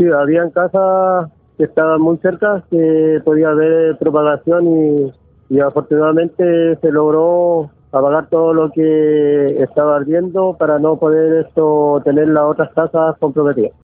Sí, habían casas que estaban muy cerca, que podía haber propagación y, y afortunadamente se logró apagar todo lo que estaba ardiendo para no poder esto tener las otras casas comprometidas.